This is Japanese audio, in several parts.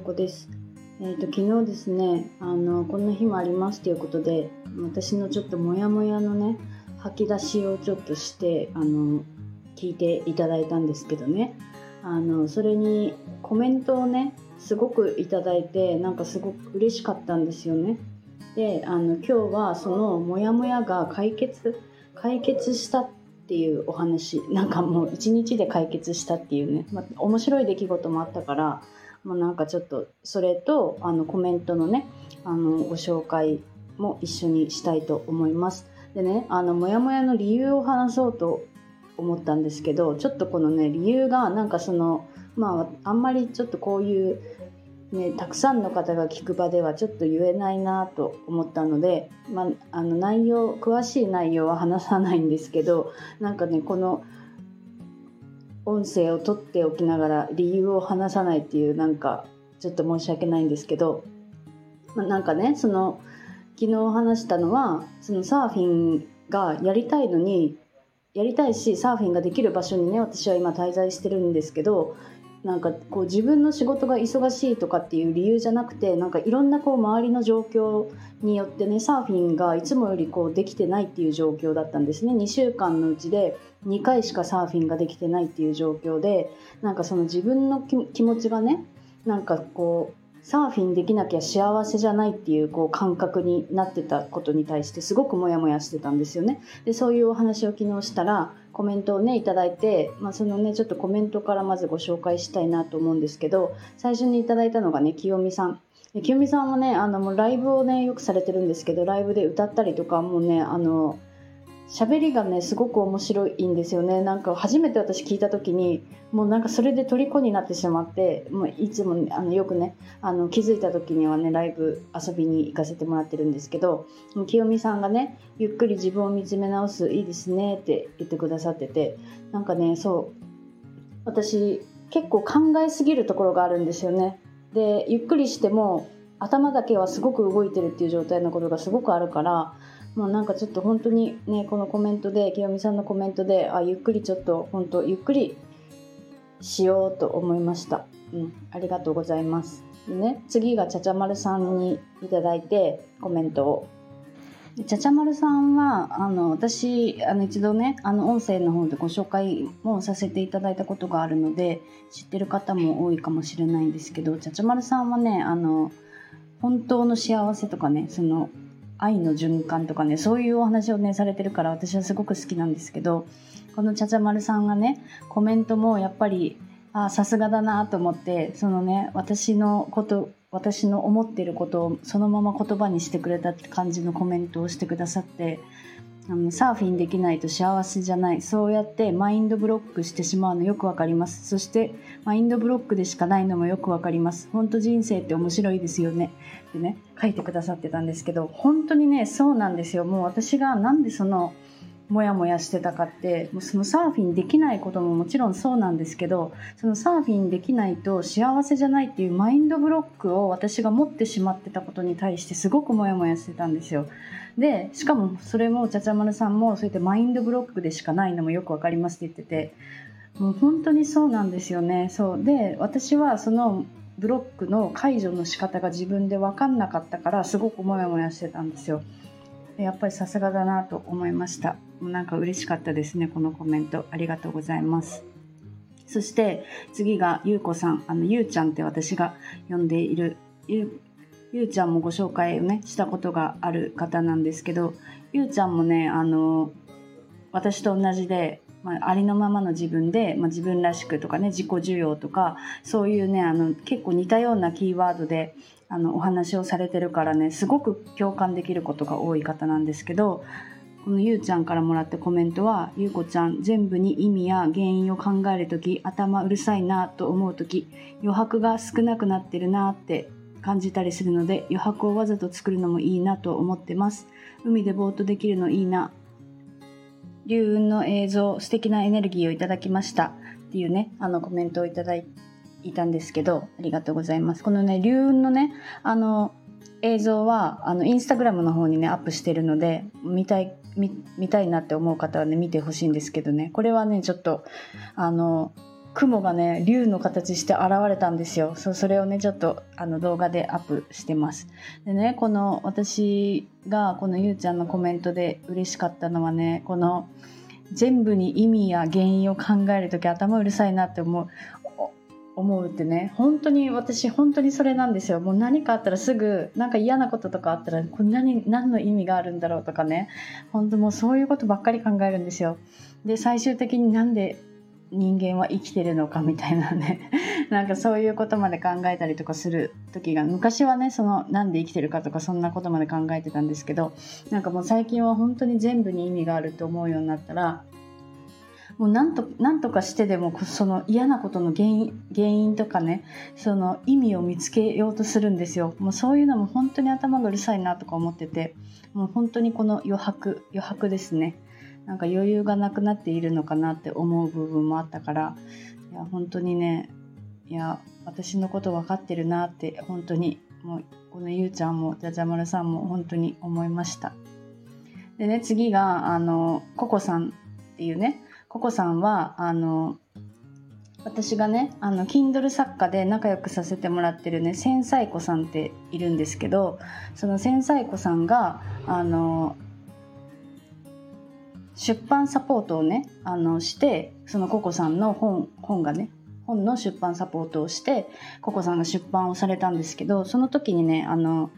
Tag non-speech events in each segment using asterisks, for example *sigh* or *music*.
ゆこです。えーと、昨日ですねあのこんな日もありますということで私のちょっとモヤモヤのね吐き出しをちょっとしてあの聞いていただいたんですけどねあのそれにコメントをねすごくいただいてなんかすごく嬉しかったんですよね。であの今日はそのモヤモヤが解決解決したっていうお話なんかもう一日で解決したっていうね、まあ、面白い出来事もあったからもうなんかちょっとそれとあのコメントのねあのご紹介も一緒にしたいと思います。でねあのモヤモヤの理由を話そうと思ったんですけどちょっとこのね理由がなんかそのまああんまりちょっとこういうね、たくさんの方が聞く場ではちょっと言えないなと思ったので、まあ、あの内容詳しい内容は話さないんですけどなんかねこの音声を取っておきながら理由を話さないっていうなんかちょっと申し訳ないんですけど、ま、なんかねその昨日話したのはそのサーフィンがやりたいのにやりたいしサーフィンができる場所にね私は今滞在してるんですけどなんかこう自分の仕事が忙しいとかっていう理由じゃなくてなんかいろんなこう周りの状況によってねサーフィンがいつもよりこうできてないっていう状況だったんですね。2週間のうちで2回しかサーフィンができてないっていう状況でなんかその自分の気持ちがねなんかこうサーフィンできなきゃ幸せじゃないっていうこう感覚になってたことに対してすごくモヤモヤしてたんですよね。でそういうお話を昨日したらコメントをねいいて、まあ、そのねちょっとコメントからまずご紹介したいなと思うんですけど最初にいいたのがね清美さん。清美さんはねあのもうライブをねよくされてるんですけどライブで歌ったりとかもうねあの喋りがねすごく面白いんですよね。なんか初めて私聞いた時にもうなんかそれで虜になってしまってもういつもあのよくねあの気づいた時にはねライブ遊びに行かせてもらってるんですけど清美さんがねゆっくり自分を見つめ直すいいですねって言ってくださっててなんかねそう私結構考えすぎるところがあるんですよね。でゆっくりしても頭だけはすごく動いてるっていう状態のことがすごくあるからもうなんかちょっと本当にねこのコメントで清美さんのコメントであゆっくりちょっと本当ゆっくりしようと思いました。うん、ありがとうございます。ね、次がちゃちゃまるさんにいただいてコメントを。ちゃちゃまるさんはあの私あの一度ねあの音声の方でご紹介もさせていただいたことがあるので知ってる方も多いかもしれないんですけどちゃちゃまるさんはねあの本当の幸せとかねその愛の循環とかねそういうお話をねされてるから私はすごく好きなんですけどこのちゃちゃまるさんがねコメントもやっぱりあさすがだなと思ってそのね私のこと私の思ってることをそのまま言葉にしてくれたって感じのコメントをしてくださってあのサーフィンできないと幸せじゃない。そうやってマインドブロックしてしまうのよくわかります。そしてマインドブロックでしかないのもよくわかります。本当人生って面白いですよね。ってね書いてくださってたんですけど本当にねそうなんですよ。もう私がなんでそのモヤモヤしてたかってもうそのサーフィンできないことももちろんそうなんですけどそのサーフィンできないと幸せじゃないっていうマインドブロックを私が持ってしまってたことに対してすごくモヤモヤしてたんですよ。でしかもそれもちゃちゃまるさんもそうやってマインドブロックでしかないのもよく分かりますって言っててもう本当にそうなんですよね。そう。で私はそのブロックの解除の仕方が自分で分かんなかったからすごくモヤモヤしてたんですよ。やっぱりさすがだなと思いました。もうなんか嬉しかったですねこのコメント。ありがとうございます。そして次がゆうこさん。あのゆうちゃんって私が呼んでいる。ゆゆうちゃんもご紹介をねしたことがある方なんですけどゆうちゃんもねあの私と同じで、まあ、ありのままの自分で、まあ、自分らしくとかね自己需要とかそういうねあの結構似たようなキーワードであのお話をされてるからねすごく共感できることが多い方なんですけどこのゆうちゃんからもらったコメントは、ゆうこちゃん、全部に意味や原因を考えるとき、頭うるさいなと思うとき、余白が少なくなってるなって感じたりするので余白をわざと作るのもいいなと思ってます。海でぼーっとできるのいいな。流雲の映像素敵なエネルギーをいただきました。っていうねあのコメントをいただいたんですけどありがとうございます。このね流雲のねあの映像はあのインスタグラムの方にねアップしてるので見たい見たいなって思う方はね見てほしいんですけどね。これはねちょっとあの雲がね竜の形して現れたんですよ。そうそれをねちょっとあの動画でアップしてます。でねこの私がこのゆうちゃんのコメントで嬉しかったのはねこの全部に意味や原因を考える時頭うるさいなって思う思うってね本当に私本当にそれなんですよ。もう何かあったらすぐなんか嫌なこととかあったらこんなに何の意味があるんだろうとかね。本当もうそういうことばっかり考えるんですよ。で最終的になんで人間は生きてるのかみたいなね。*laughs* なんかそういうことまで考えたりとかする時が昔はねそのなんで生きてるかとかそんなことまで考えてたんですけどなんかもう最近は本当に全部に意味があると思うようになったらもうなんとなんとかしてでもその嫌なことの原因原因とかねその意味を見つけようとするんですよ。もうそういうのも本当に頭がうるさいなとか思っててもう本当にこの余白余白ですね。なんか余裕がなくなっているのかなって思う部分もあったからいや本当にねいや私のこと分かってるなって本当にもうこのゆうちゃんもじゃじゃ丸さんも本当に思いました。でね次があのココさんっていうねココさんはあの私がねあの Kindle 作家で仲良くさせてもらってるね繊細子さんっているんですけどその繊細子さんがあの出版サポートをねあのしてそのココさんの本本がね本の出版サポートをしてココさんが出版をされたんですけどその時にねあの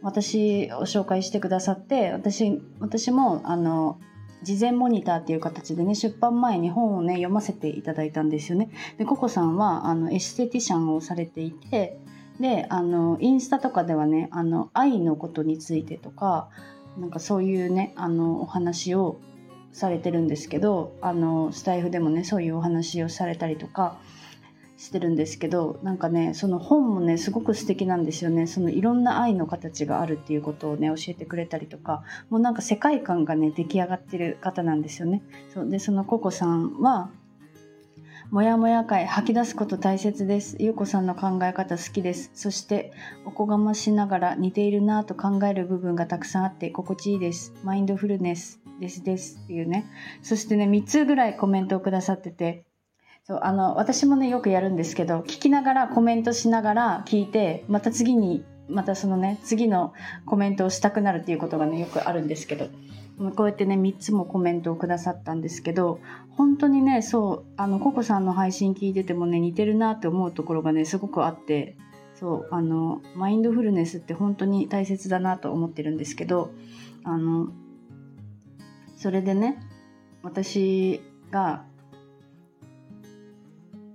私を紹介してくださって私私もあの事前モニターっていう形でね出版前に本をね読ませていただいたんですよね。でココさんはあのエステティシャンをされていてであのインスタとかではねあの愛のことについてとかなんかそういうねあのお話をされてるんですけどあのスタイフでもねそういうお話をされたりとかしてるんですけどなんかねその本もねすごく素敵なんですよねそのいろんな愛の形があるっていうことをね教えてくれたりとかもうなんか世界観がね出来上がってる方なんですよねそうでそのココさんはもやもや会吐き出すこと大切です。ゆうこさんの考え方好きです。そしておこがましながら似ているなぁと考える部分がたくさんあって心地いいです。マインドフルネスですですっていうね。そしてね、3つぐらいコメントをくださってて、そうあの私もねよくやるんですけど聞きながらコメントしながら聞いてまた次にまたそのね次のコメントをしたくなるっていうことがねよくあるんですけど。こうやってね3つもコメントをくださったんですけど本当にねそうあのココさんの配信聞いててもね似てるなって思うところがねすごくあって。そうあのマインドフルネスって本当に大切だなと思ってるんですけどあのそれでね私が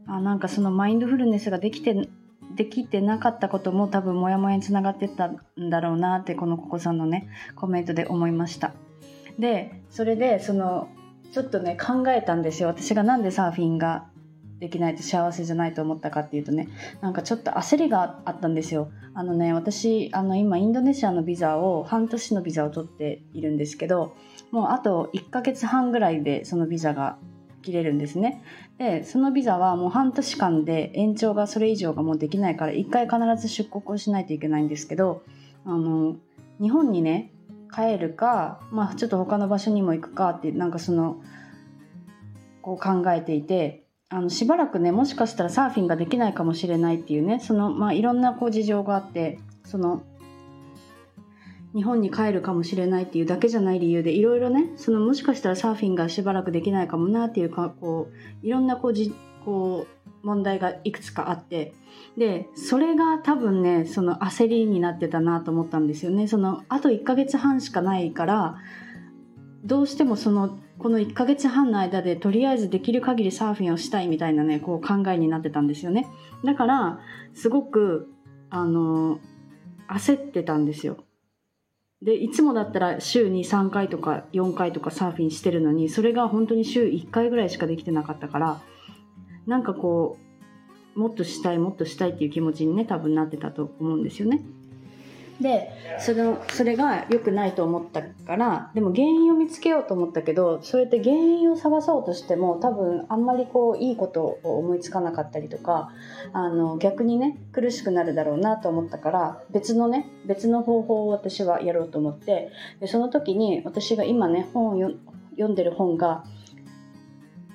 あなんかそのマインドフルネスができてできてなかったことも多分モヤモヤにつながってたんだろうなってこのここさんのねコメントで思いました。でそれでそのちょっとね考えたんですよ。私がなんでサーフィンができないと幸せじゃないと思ったかっていうとねなんかちょっと焦りがあったんですよ。あのね私あの今インドネシアのビザを半年のビザを取っているんですけどもうあと1ヶ月半ぐらいでそのビザが切れるんですね。でそのビザはもう半年間で延長がそれ以上がもうできないから1回必ず出国をしないといけないんですけどあの日本にね帰るか、まあ、ちょっと他の場所にも行くかってなんかそのこう考えていてあのしばらくねもしかしたらサーフィンができないかもしれないっていうねその、まあ、いろんなこう事情があってその日本に帰るかもしれないっていうだけじゃない理由でいろいろねそのもしかしたらサーフィンがしばらくできないかもなっていうかこういろんなこうじこう問題がいくつかあってでそれが多分ねその焦りになってたなと思ったんですよね。そのあと1ヶ月半しかないからどうしてもそのこの1ヶ月半の間でとりあえずできる限りサーフィンをしたいみたいなねこう考えになってたんですよねだからすごくあの焦ってたんですよでいつもだったら週に3回とか4回とかサーフィンしてるのにそれが本当に週1回ぐらいしかできてなかったからなんかこうもっとしたいもっとしたいっていう気持ちにね多分なってたと思うんですよね。でそのそれが良くないと思ったからでも原因を見つけようと思ったけどそうやって原因を探そうとしても多分あんまりこういいことを思いつかなかったりとかあの逆にね苦しくなるだろうなと思ったから別のね別の方法を私はやろうと思ってでその時に私が今ね本を読んでる本が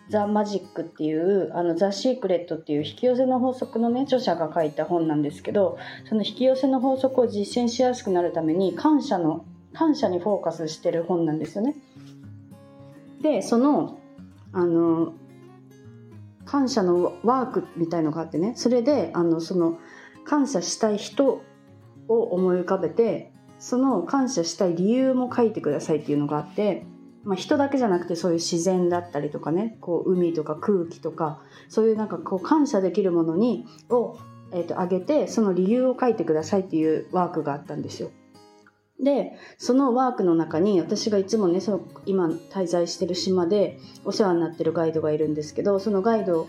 ザ・マジックっていうあのザ・シークレットっていう引き寄せの法則のね著者が書いた本なんですけどその引き寄せの法則を実践しやすくなるために感謝の感謝にフォーカスしてる本なんですよね。でそのあの感謝のワークみたいのがあってねそれであのその感謝したい人を思い浮かべてその感謝したい理由も書いてくださいっていうのがあって、まあ、人だけじゃなくてそういう自然だったりとかねこう海とか空気とかそういうなんかこう感謝できるものにを、えー、とげてその理由を書いてくださいっていうワークがあったんですよ。でそのワークの中に私がいつもねそ今滞在してる島でお世話になってるガイドがいるんですけどそのガイド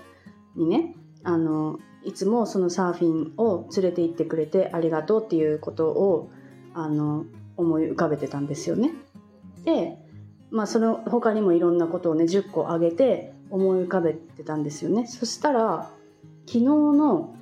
にねあのいつもそのサーフィンを連れて行ってくれてありがとうっていうことをあの思い浮かべてたんですよね。で、まあ、その他にもいろんなことをね10個挙げて思い浮かべてたんですよね。そしたら昨日の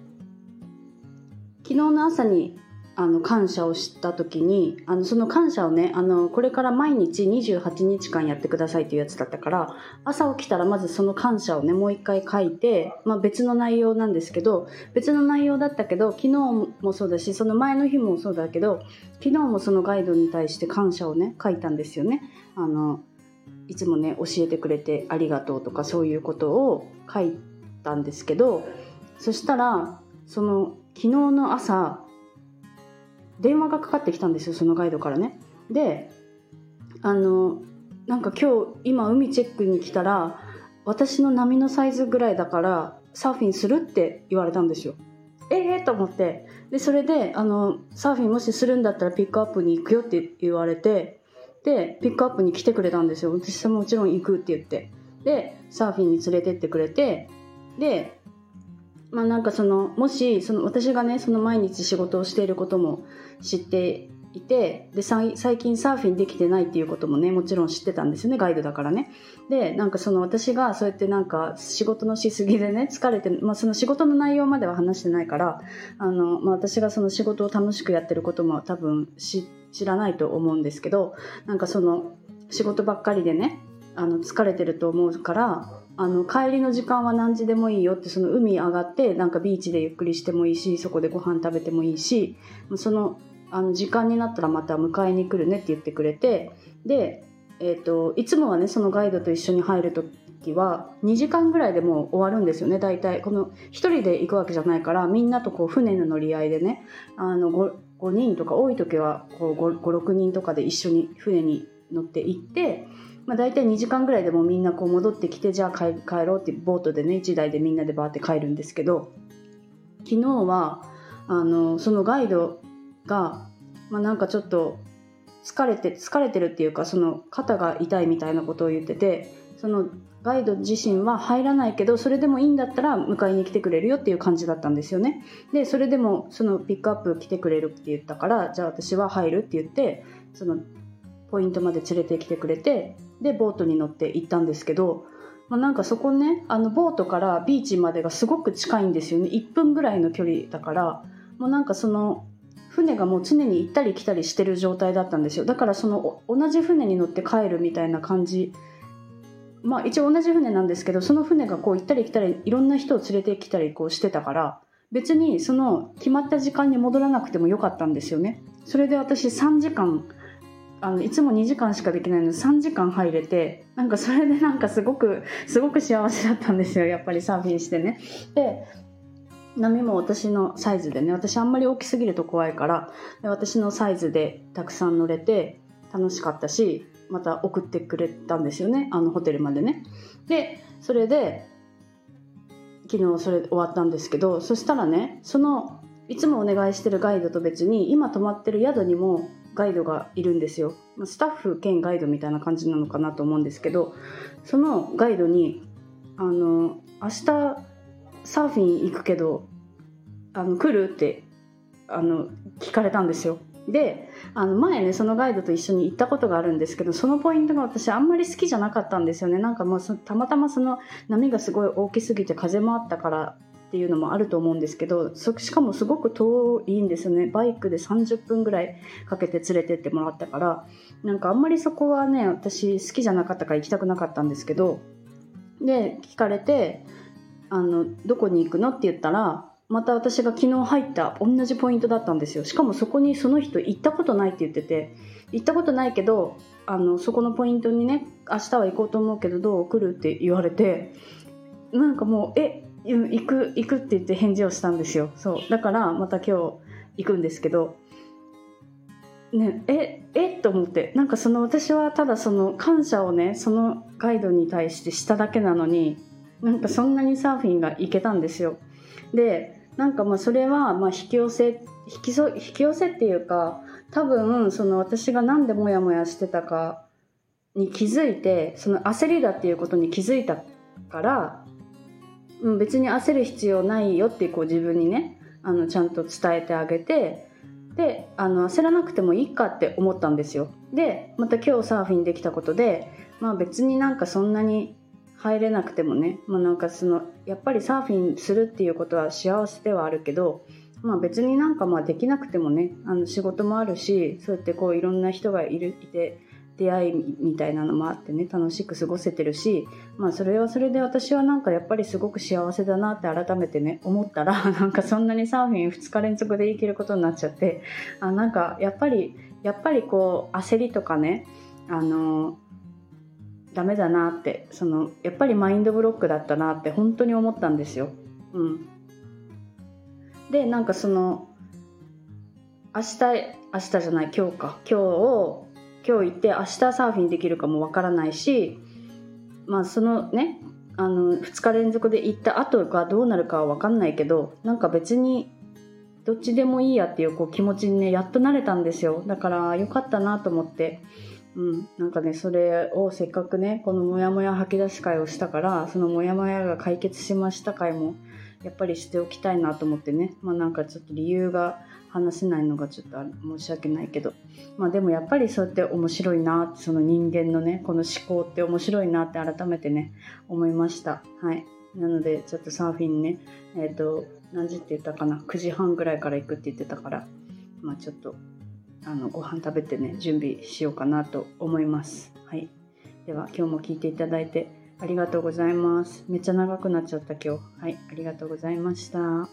昨日の朝にあの感謝をした時にあのその感謝をねあのこれから毎日28日間やってくださいっていうやつだったから朝起きたらまずその感謝をねもう一回書いて、まあ、別の内容なんですけど別の内容だったけど昨日もそうだしその前の日もそうだけど昨日もそのガイドに対して感謝をね書いたんですよね。あのいつもね教えてくれてありがとうとかそういうことを書いたんですけどそしたらその昨日の朝電話がかかってきたんですよそのガイドからね。であのなんか今日今海チェックに来たら私の波のサイズぐらいだからサーフィンするって言われたんですよ。ええー、と思って。でそれであのサーフィンもしするんだったらピックアップに行くよって言われてでピックアップに来てくれたんですよ。私ももちろん行くって言って。でサーフィンに連れてってくれて。でまあなんかそのもしその私がねその毎日仕事をしていることも知っていてで最近サーフィンできてないっていうこともねもちろん知ってたんですよねガイドだからね。でなんかその私がそうやってなんか仕事のしすぎでね疲れて、まあ、その仕事の内容までは話してないからあの、まあ、私がその仕事を楽しくやってることも多分知らないと思うんですけどなんかその仕事ばっかりでねあの疲れてると思うからあの帰りの時間は何時でもいいよってその海上がってなんかビーチでゆっくりしてもいいしそこでご飯食べてもいいしそのあの時間になったらまた迎えに来るねって言ってくれてで、えーと、いつもはねそのガイドと一緒に入る時は2時間ぐらいでもう終わるんですよね大体。この1人で行くわけじゃないからみんなとこう船の乗り合いでねあの 5, 5人とか多い時は56人とかで一緒に船に乗って行ってまあ、大体2時間ぐらいでもみんなこう戻ってきてじゃあ帰ろうってボートでね1台でみんなでバーって帰るんですけど昨日はあのそのガイドが、まあ、なんかちょっと疲れて疲れてるっていうかその肩が痛いみたいなことを言っててそのガイド自身は入らないけどそれでもいいんだったら迎えに来てくれるよっていう感じだったんですよね。でそれでもそのピックアップ来てくれるって言ったからじゃあ私は入るって言ってそのポイントまで連れてきてくれてでボートに乗って行ったんですけど、まあ、なんかそこねあのボートからビーチまでがすごく近いんですよね。1分ぐらいの距離だから。もうなんかその船がもう常に行ったり来たりしてる状態だったんですよ。だからその同じ船に乗って帰るみたいな感じ。まあ一応同じ船なんですけどその船がこう行ったり来たりいろんな人を連れてきたりこうしてたから別にその決まった時間に戻らなくてもよかったんですよね。それで私3時間あのいつも2時間しかできないので3時間入れてなんかそれでなんかすごくすごく幸せだったんですよ。やっぱりサーフィンしてね。で波も私のサイズでね。私あんまり大きすぎると怖いから私のサイズでたくさん乗れて楽しかったしまた送ってくれたんですよね。あのホテルまでね。でそれで昨日それ終わったんですけどそしたらねそのいつもお願いしてるガイドと別に今泊まってる宿にもガイドがいるんですよスタッフ兼ガイドみたいな感じなのかなと思うんですけどそのガイドにあの「明日サーフィン行くけどあの来る?」ってあの聞かれたんですよであの前ねそのガイドと一緒に行ったことがあるんですけどそのポイントが私あんまり好きじゃなかったんですよねなんかもうたまたまその波がすごい大きすぎて風もあったからっていうのもあると思うんですけどしかもすごく遠いんですよねバイクで30分ぐらいかけて連れてってもらったからなんかあんまりそこはね私好きじゃなかったから行きたくなかったんですけどで聞かれてあの「どこに行くの?」って言ったらまた私が昨日入った同じポイントだったんですよしかもそこにその人行ったことないって言ってて行ったことないけどあのそこのポイントにね明日は行こうと思うけどどう来るって言われてなんかもうえ行く行くって言って返事をしたんですよ。そう。だからまた今日行くんですけど。ねええと思って。なんかその私はただその感謝をねそのガイドに対してしただけなのになんかそんなにサーフィンが行けたんですよ。でなんかまあそれはま引き寄せ引きそ引き寄せっていうか多分その私が何でモヤモヤしてたかに気づいてその焦りだっていうことに気づいたからうん、別に焦る必要ないよってこう自分にねあのちゃんと伝えてあげてであの焦らなくてもいいかって思ったんですよ。でまた今日サーフィンできたことでまあ別になんかそんなに入れなくてもね、まあ、なんかそのやっぱりサーフィンするっていうことは幸せではあるけど、まあ、別になんかまあできなくてもねあの仕事もあるしそうやってこういろんな人がいるいて出会いみたいなのもあってね楽しく過ごせてるし、まあ、それはそれで私はなんかやっぱりすごく幸せだなって改めてね思ったら *laughs* なんかそんなにサーフィン2日連続で行けることになっちゃってあなんかやっぱりやっぱりこう焦りとかねあのダメだなってそのやっぱりマインドブロックだったなって本当に思ったんですよ。うん、でなんかその明日明日じゃない今日か今日を今日行って明日サーフィンできるかもわからないしまあそのねあの2日連続で行った後がどうなるかは分かんないけどなんか別にどっちでもいいやっていうこう気持ちにねやっと慣れたんですよ。だからよかったなと思って。うん、なんかねそれをせっかくねこのモヤモヤ吐き出し会をしたからそのモヤモヤが解決しました会もやっぱりしておきたいなと思ってね。まあなんかちょっと理由が話せないのがちょっと申し訳ないけど、まあ、でもやっぱりそうやって面白いなその人間のねこの思考って面白いなって改めてね思いました。はい。なのでちょっとサーフィンねえっ、ー、と何時って言ったかな？9時半ぐらいから行くって言ってたから。まあちょっとあのご飯食べてね準備しようかなと思います。はい。では今日も聞いていただいてありがとうございます。めっちゃ長くなっちゃった今日。はい。ありがとうございました。